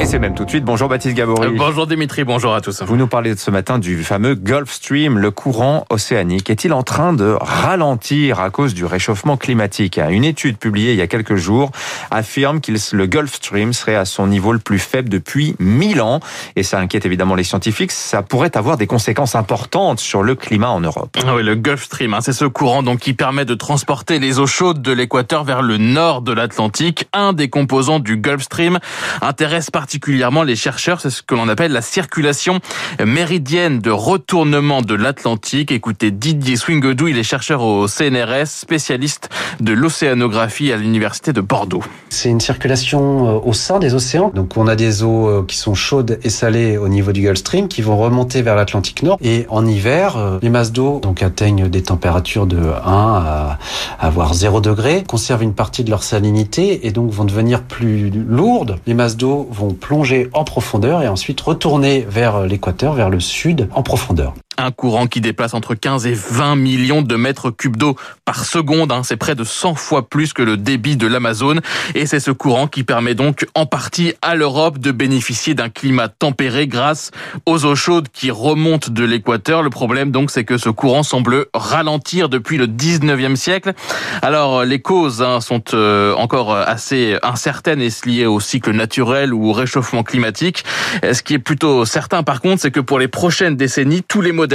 Et c'est même tout de suite. Bonjour Baptiste Gabory. Euh, bonjour Dimitri, bonjour à tous. Vous nous parlez de ce matin du fameux Gulf Stream, le courant océanique. Est-il en train de ralentir à cause du réchauffement climatique? Une étude publiée il y a quelques jours affirme que le Gulf Stream serait à son niveau le plus faible depuis 1000 ans. Et ça inquiète évidemment les scientifiques. Ça pourrait avoir des conséquences importantes sur le climat en Europe. Ah oui, le Gulf Stream, hein, c'est ce courant donc qui permet de transporter les eaux chaudes de l'équateur vers le nord de l'Atlantique. Un des composants du Gulf Stream intéresse particulièrement particulièrement les chercheurs, c'est ce que l'on appelle la circulation méridienne de retournement de l'Atlantique. Écoutez Didier Swingodou, il est chercheur au CNRS, spécialiste de l'océanographie à l'université de Bordeaux. C'est une circulation euh, au sein des océans. Donc on a des eaux euh, qui sont chaudes et salées au niveau du Gulf Stream qui vont remonter vers l'Atlantique Nord. Et en hiver, euh, les masses d'eau donc atteignent des températures de 1 à, à voire 0 degré, conservent une partie de leur salinité et donc vont devenir plus lourdes. Les masses d'eau vont plonger en profondeur et ensuite retourner vers l'équateur, vers le sud en profondeur. Un courant qui déplace entre 15 et 20 millions de mètres cubes d'eau par seconde. Hein. C'est près de 100 fois plus que le débit de l'Amazone. Et c'est ce courant qui permet donc en partie à l'Europe de bénéficier d'un climat tempéré grâce aux eaux chaudes qui remontent de l'équateur. Le problème donc, c'est que ce courant semble ralentir depuis le 19e siècle. Alors, les causes hein, sont euh, encore assez incertaines et liées au cycle naturel ou au réchauffement climatique. Ce qui est plutôt certain, par contre, c'est que pour les prochaines décennies, tous les modèles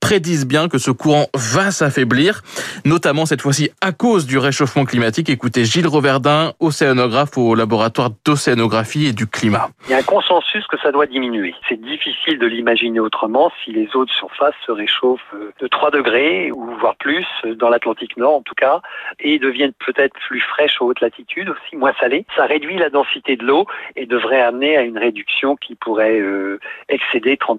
prédisent bien que ce courant va s'affaiblir, notamment cette fois-ci à cause du réchauffement climatique. Écoutez Gilles Roverdin, océanographe au laboratoire d'océanographie et du climat. Il y a un consensus que ça doit diminuer. C'est difficile de l'imaginer autrement si les eaux de surface se réchauffent de 3 degrés ou voire plus dans l'Atlantique Nord en tout cas et deviennent peut-être plus fraîches aux hautes latitudes aussi moins salées. Ça réduit la densité de l'eau et devrait amener à une réduction qui pourrait euh, excéder 30%.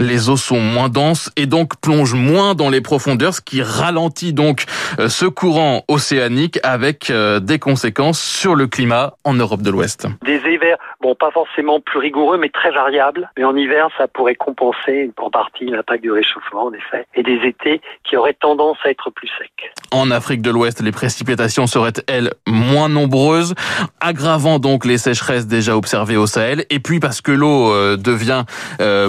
Les eaux sont moins denses et donc plongent moins dans les profondeurs, ce qui ralentit donc euh, ce courant océanique avec euh, des conséquences sur le climat en Europe de l'Ouest. Des hivers, bon, pas forcément plus rigoureux, mais très variables. Mais en hiver, ça pourrait compenser en partie l'impact du réchauffement, en effet, et des étés qui auraient tendance à être plus secs. En Afrique de l'Ouest, les précipitations seraient, elles, moins nombreuses, aggravant donc les sécheresses déjà observées au Sahel. Et puis parce que l'eau euh, devient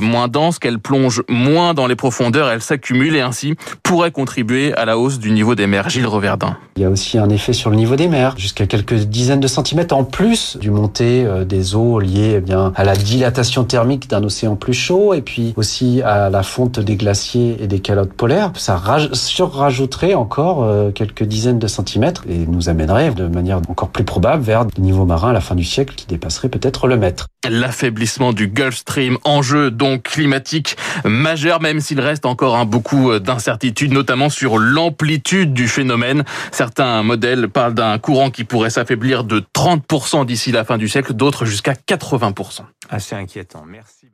moins dense, elle plonge moins dans les profondeurs, elle s'accumule et ainsi pourrait contribuer à la hausse du niveau des mers. Gilles Reverdin. Il y a aussi un effet sur le niveau des mers, jusqu'à quelques dizaines de centimètres en plus du montée euh, des eaux liées eh bien à la dilatation thermique d'un océan plus chaud et puis aussi à la fonte des glaciers et des calottes polaires. Ça surrajouterait encore euh, quelques dizaines de centimètres et nous amènerait de manière encore plus probable vers des niveaux marins à la fin du siècle qui dépasseraient peut-être le mètre. L'affaiblissement du Gulf Stream, enjeu donc climatique majeur, même s'il reste encore beaucoup euh, d'incertitudes, notamment sur l'amplitude du phénomène. Certains modèles parlent d'un courant qui pourrait s'affaiblir de 30% d'ici la fin du siècle, d'autres jusqu'à 80%. Assez inquiétant. Merci.